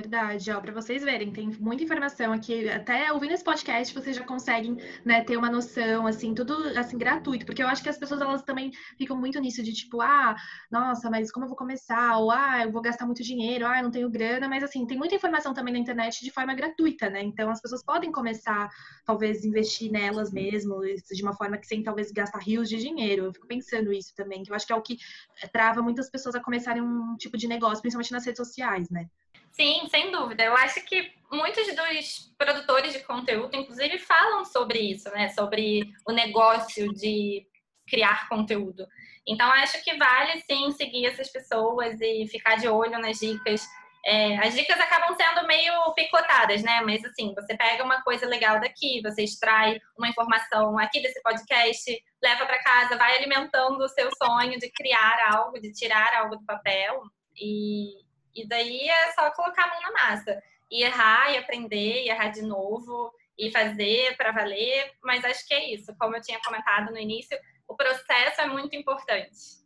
Verdade, ó, para vocês verem, tem muita informação aqui. Até ouvindo esse podcast, vocês já conseguem, né, ter uma noção, assim, tudo assim gratuito, porque eu acho que as pessoas elas também ficam muito nisso de tipo, ah, nossa, mas como eu vou começar? Ou ah, eu vou gastar muito dinheiro, ah, eu não tenho grana, mas assim, tem muita informação também na internet de forma gratuita, né? Então as pessoas podem começar, talvez, investir nelas mesmo, de uma forma que sem talvez gastar rios de dinheiro. Eu fico pensando isso também, que eu acho que é o que trava muitas pessoas a começarem um tipo de negócio, principalmente nas redes sociais, né? Sim, sem dúvida. Eu acho que muitos dos produtores de conteúdo, inclusive, falam sobre isso, né? Sobre o negócio de criar conteúdo. Então, acho que vale sim seguir essas pessoas e ficar de olho nas dicas. É, as dicas acabam sendo meio picotadas, né? Mas assim, você pega uma coisa legal daqui, você extrai uma informação aqui desse podcast, leva para casa, vai alimentando o seu sonho de criar algo, de tirar algo do papel. E, e daí é só colocar a mão na massa. E errar, e aprender, e errar de novo, e fazer para valer. Mas acho que é isso. Como eu tinha comentado no início, o processo é muito importante.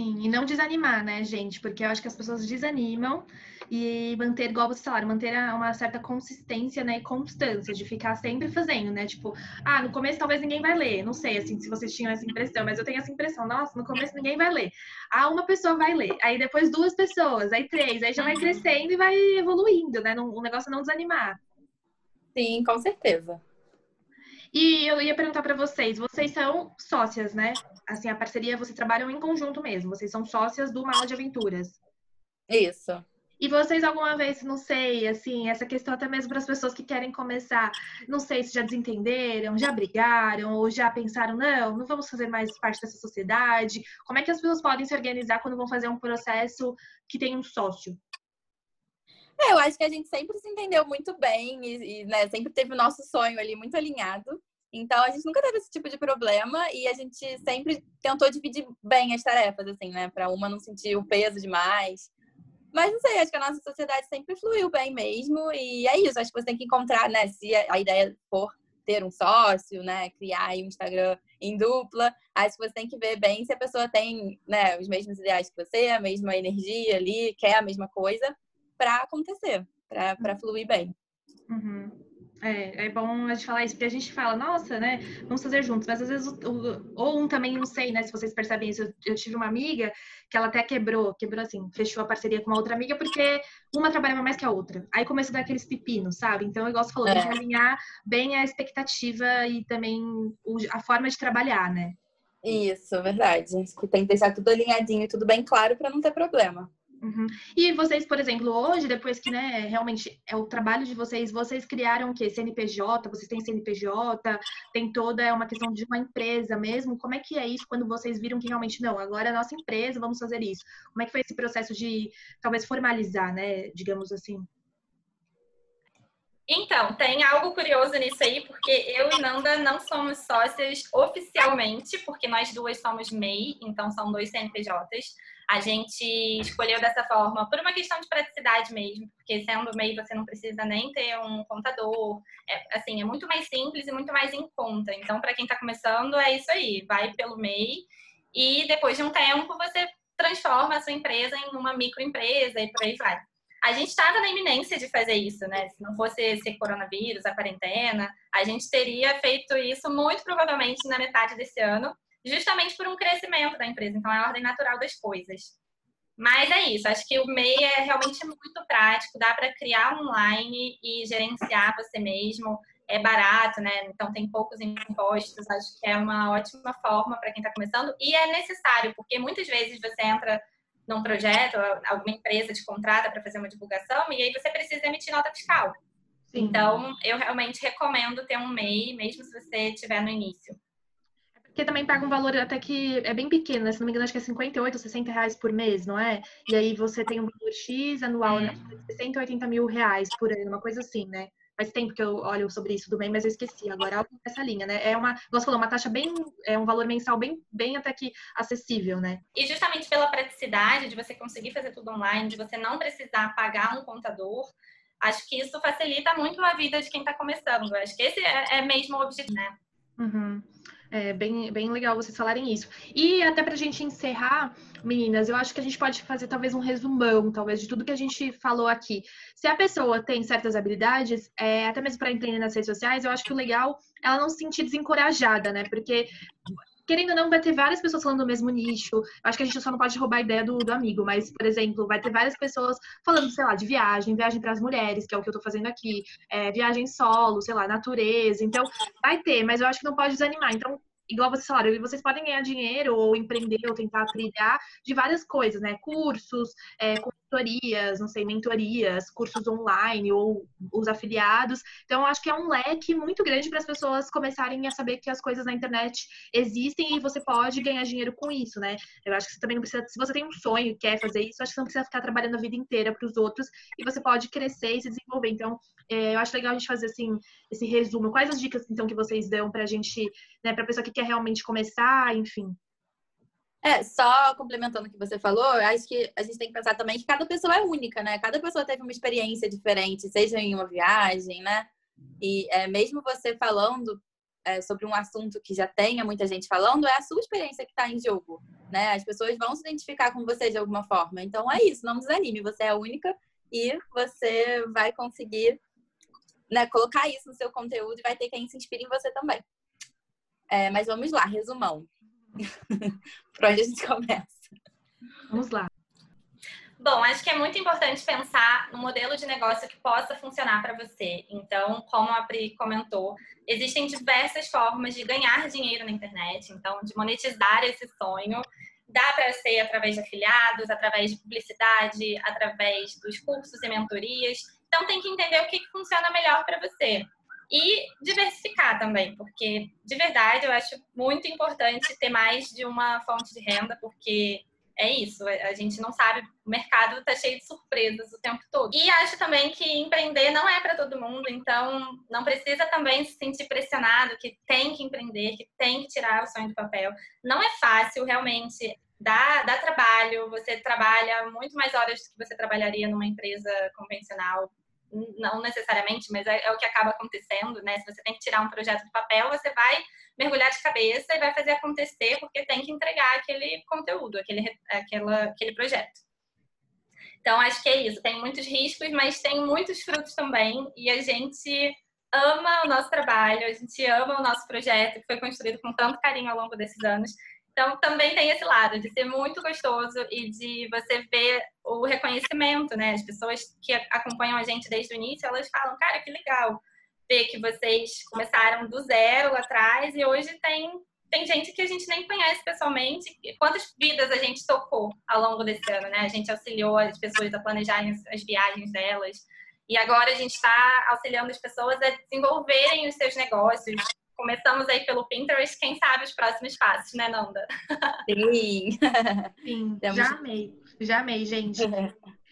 Sim, e não desanimar, né, gente? Porque eu acho que as pessoas desanimam e manter, igual você falaram, manter uma certa consistência, né, e constância de ficar sempre fazendo, né? Tipo, ah, no começo talvez ninguém vai ler, não sei, assim, se vocês tinham essa impressão, mas eu tenho essa impressão, nossa, no começo ninguém vai ler. Ah, uma pessoa vai ler, aí depois duas pessoas, aí três, aí já vai uhum. crescendo e vai evoluindo, né? O negócio é não desanimar. Sim, com certeza. E eu ia perguntar para vocês, vocês são sócias, né? Assim, a parceria, vocês trabalham em conjunto mesmo, vocês são sócias do Mala de Aventuras. Isso. E vocês alguma vez, não sei, assim, essa questão até mesmo para as pessoas que querem começar, não sei se já desentenderam, já brigaram ou já pensaram, não, não vamos fazer mais parte dessa sociedade. Como é que as pessoas podem se organizar quando vão fazer um processo que tem um sócio? É, eu acho que a gente sempre se entendeu muito bem e, e né, sempre teve o nosso sonho ali muito alinhado. Então a gente nunca teve esse tipo de problema e a gente sempre tentou dividir bem as tarefas, assim, né? Para uma não sentir o peso demais. Mas não sei, acho que a nossa sociedade sempre fluiu bem mesmo. E é isso, acho que você tem que encontrar, né? Se a ideia for ter um sócio, né? Criar um Instagram em dupla. Acho que você tem que ver bem se a pessoa tem né, os mesmos ideais que você, a mesma energia ali, quer a mesma coisa para acontecer, para uhum. fluir bem. Uhum. É, é bom a gente falar isso, porque a gente fala, nossa, né, vamos fazer juntos, mas às vezes, o, ou um também, não sei, né, se vocês percebem isso, eu, eu, tive uma amiga que ela até quebrou, quebrou assim, fechou a parceria com uma outra amiga, porque uma trabalhava mais que a outra. Aí começou a dar aqueles pepinos, sabe? Então, igual você falou, é. tem que alinhar bem a expectativa e também a forma de trabalhar, né? Isso, verdade. Tem que deixar tudo alinhadinho e tudo bem claro para não ter problema. Uhum. E vocês, por exemplo, hoje, depois que, né, realmente é o trabalho de vocês, vocês criaram o quê? CNPJ? Vocês têm CNPJ? Tem toda é uma questão de uma empresa mesmo? Como é que é isso quando vocês viram que realmente, não, agora é nossa empresa, vamos fazer isso? Como é que foi esse processo de, talvez, formalizar, né, digamos assim? Então, tem algo curioso nisso aí, porque eu e Nanda não somos sócias oficialmente, porque nós duas somos MEI, então são dois CNPJs. A gente escolheu dessa forma por uma questão de praticidade mesmo, porque sendo MEI você não precisa nem ter um contador. É, assim, é muito mais simples e muito mais em conta. Então, para quem está começando, é isso aí, vai pelo MEI e depois de um tempo você transforma a sua empresa em uma microempresa e por aí vai. A gente estava na iminência de fazer isso, né? Se não fosse esse coronavírus, a quarentena, a gente teria feito isso muito provavelmente na metade desse ano, justamente por um crescimento da empresa. Então, é a ordem natural das coisas. Mas é isso, acho que o MEI é realmente muito prático, dá para criar online e gerenciar você mesmo. É barato, né? Então tem poucos impostos, acho que é uma ótima forma para quem está começando e é necessário, porque muitas vezes você entra num projeto, alguma empresa te contrata para fazer uma divulgação e aí você precisa emitir nota fiscal. Sim. Então, eu realmente recomendo ter um MEI, mesmo se você estiver no início. É porque também paga um valor até que é bem pequeno, né? Se não me engano, acho que é 58, 60 reais por mês, não é? E aí você tem um valor X anual, né? 60, 80 mil reais por ano, uma coisa assim, né? Faz tempo que eu olho sobre isso do bem, mas eu esqueci. Agora é algo nessa linha, né? É uma, você falou, uma taxa bem, é um valor mensal bem, bem até que acessível, né? E justamente pela praticidade de você conseguir fazer tudo online, de você não precisar pagar um contador, acho que isso facilita muito a vida de quem está começando. Acho que esse é, é mesmo o objetivo, né? Uhum. É bem, bem legal vocês falarem isso. E até para a gente encerrar, meninas, eu acho que a gente pode fazer talvez um resumão, talvez, de tudo que a gente falou aqui. Se a pessoa tem certas habilidades, é, até mesmo para empreender nas redes sociais, eu acho que o legal é ela não se sentir desencorajada, né? Porque querendo ou não, vai ter várias pessoas falando do mesmo nicho. Acho que a gente só não pode roubar a ideia do, do amigo, mas, por exemplo, vai ter várias pessoas falando, sei lá, de viagem, viagem para as mulheres, que é o que eu tô fazendo aqui, é, viagem solo, sei lá, natureza. Então, vai ter, mas eu acho que não pode desanimar. Então, igual vocês falaram, vocês podem ganhar dinheiro ou empreender ou tentar trilhar de várias coisas, né? Cursos, é, consultorias, não sei, mentorias, cursos online ou os afiliados. Então, acho que é um leque muito grande para as pessoas começarem a saber que as coisas na internet existem e você pode ganhar dinheiro com isso, né? Eu acho que você também não precisa, se você tem um sonho e quer fazer isso, acho que você não precisa ficar trabalhando a vida inteira para os outros e você pode crescer e se desenvolver. Então, é, eu acho legal a gente fazer assim esse resumo. Quais as dicas então que vocês dão para a gente, né, para a pessoa que quer realmente começar, enfim? É, só complementando o que você falou, acho que a gente tem que pensar também que cada pessoa é única, né? Cada pessoa teve uma experiência diferente, seja em uma viagem, né? E é, mesmo você falando é, sobre um assunto que já tenha muita gente falando, é a sua experiência que está em jogo, né? As pessoas vão se identificar com você de alguma forma. Então é isso, não desanime, você é única e você vai conseguir né, colocar isso no seu conteúdo e vai ter quem se inspire em você também. É, mas vamos lá, resumão. Por onde a gente começa? Vamos lá. Bom, acho que é muito importante pensar no modelo de negócio que possa funcionar para você. Então, como a Pri comentou, existem diversas formas de ganhar dinheiro na internet, então, de monetizar esse sonho. Dá para ser através de afiliados, através de publicidade, através dos cursos e mentorias. Então, tem que entender o que, que funciona melhor para você. E diversificar também, porque de verdade eu acho muito importante ter mais de uma fonte de renda, porque é isso, a gente não sabe, o mercado está cheio de surpresas o tempo todo. E acho também que empreender não é para todo mundo, então não precisa também se sentir pressionado que tem que empreender, que tem que tirar o sonho do papel. Não é fácil, realmente. Dá, dá trabalho, você trabalha muito mais horas do que você trabalharia numa empresa convencional não necessariamente, mas é, é, o que acaba acontecendo, né? Se você tem que tirar um projeto do papel, você vai mergulhar de cabeça e vai fazer acontecer porque tem que entregar aquele conteúdo, aquele, aquela, aquele projeto. Então, acho que é isso. Tem muitos riscos, mas tem muitos frutos também. E a gente ama o nosso trabalho, a gente ama o nosso projeto, que foi construído com tanto carinho ao longo desses anos. Então, também tem esse lado de ser muito gostoso e de você ver o reconhecimento, né? As pessoas que acompanham a gente desde o início, elas falam, cara, que legal ver que vocês começaram do zero atrás e hoje tem, tem gente que a gente nem conhece pessoalmente. Quantas vidas a gente tocou ao longo desse ano, né? A gente auxiliou as pessoas a planejarem as viagens delas. E agora a gente está auxiliando as pessoas a desenvolverem os seus negócios, começamos aí pelo Pinterest, quem sabe os próximos passos, né, Nanda? Sim. Sim, já amei. Já amei, gente.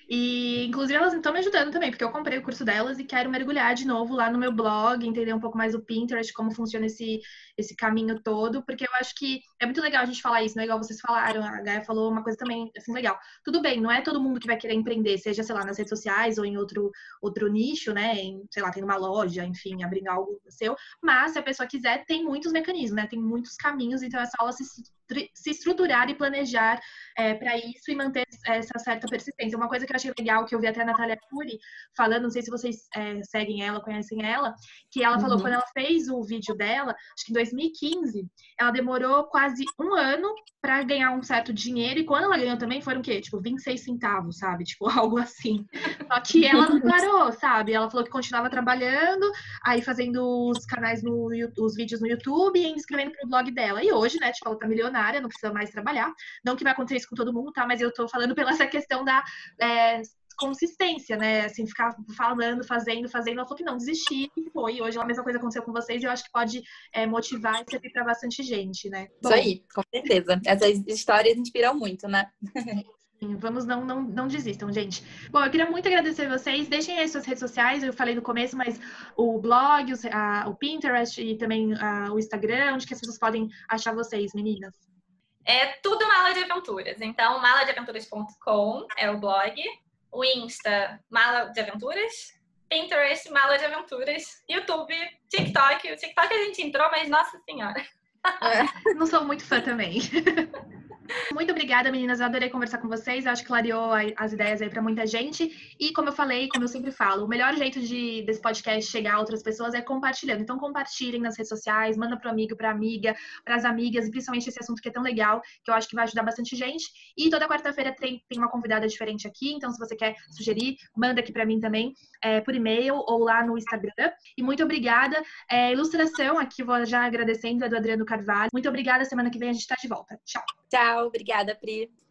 E, inclusive, elas estão me ajudando também, porque eu comprei o curso delas e quero mergulhar de novo lá no meu blog, entender um pouco mais o Pinterest, como funciona esse, esse caminho todo, porque eu acho que é muito legal a gente falar isso, não é igual vocês falaram, a Gaia falou uma coisa também, assim, legal. Tudo bem, não é todo mundo que vai querer empreender, seja, sei lá, nas redes sociais ou em outro, outro nicho, né, em, sei lá, tem uma loja, enfim, abrindo algo seu, mas se a pessoa quiser, tem muitos mecanismos, né, tem muitos caminhos, então é só ela se se estruturar e planejar é, para isso e manter essa certa persistência. Uma coisa que eu achei legal, que eu vi até a Natália Cury falando, não sei se vocês é, seguem ela, conhecem ela, que ela uhum. falou quando ela fez o vídeo dela, acho que em 2015, ela demorou quase um ano para ganhar um certo dinheiro, e quando ela ganhou também foram o quê? Tipo, 26 centavos, sabe? Tipo, algo assim. Só que ela não parou, sabe? Ela falou que continuava trabalhando, aí fazendo os canais no os vídeos no YouTube e inscrevendo pro blog dela. E hoje, né, tipo, ela tá milionária milionária, não precisa mais trabalhar. Não que vai acontecer isso com todo mundo, tá? Mas eu tô falando pela essa questão da é, consistência, né? Assim, ficar falando, fazendo, fazendo. Ela falou que não, desistir e foi. Hoje a mesma coisa aconteceu com vocês e eu acho que pode é, motivar e servir para bastante gente, né? Bom, isso aí, com certeza. Essas histórias inspiram muito, né? Vamos, não, não, não desistam, gente. Bom, eu queria muito agradecer vocês. Deixem aí suas redes sociais, eu falei no começo, mas o blog, o, a, o Pinterest e também a, o Instagram, onde que as pessoas podem achar vocês, meninas? É tudo mala de aventuras. Então, maladeaventuras.com é o blog, o Insta, mala de aventuras, Pinterest, mala de aventuras, YouTube, TikTok. O TikTok a gente entrou, mas nossa senhora. Não sou muito fã também. Muito obrigada, meninas. Eu adorei conversar com vocês. Acho que clareou as ideias aí para muita gente. E como eu falei, como eu sempre falo, o melhor jeito de desse podcast chegar a outras pessoas é compartilhando. Então compartilhem nas redes sociais, manda para amigo, para amiga, para as amigas, principalmente esse assunto que é tão legal, que eu acho que vai ajudar bastante gente. E toda quarta-feira tem, tem uma convidada diferente aqui, então se você quer sugerir, manda aqui para mim também, é, por e-mail ou lá no Instagram. E muito obrigada. É, ilustração, aqui vou já agradecendo a do Adriano Carvalho. Muito obrigada. Semana que vem a gente está de volta. Tchau. Tchau, obrigada, Pri.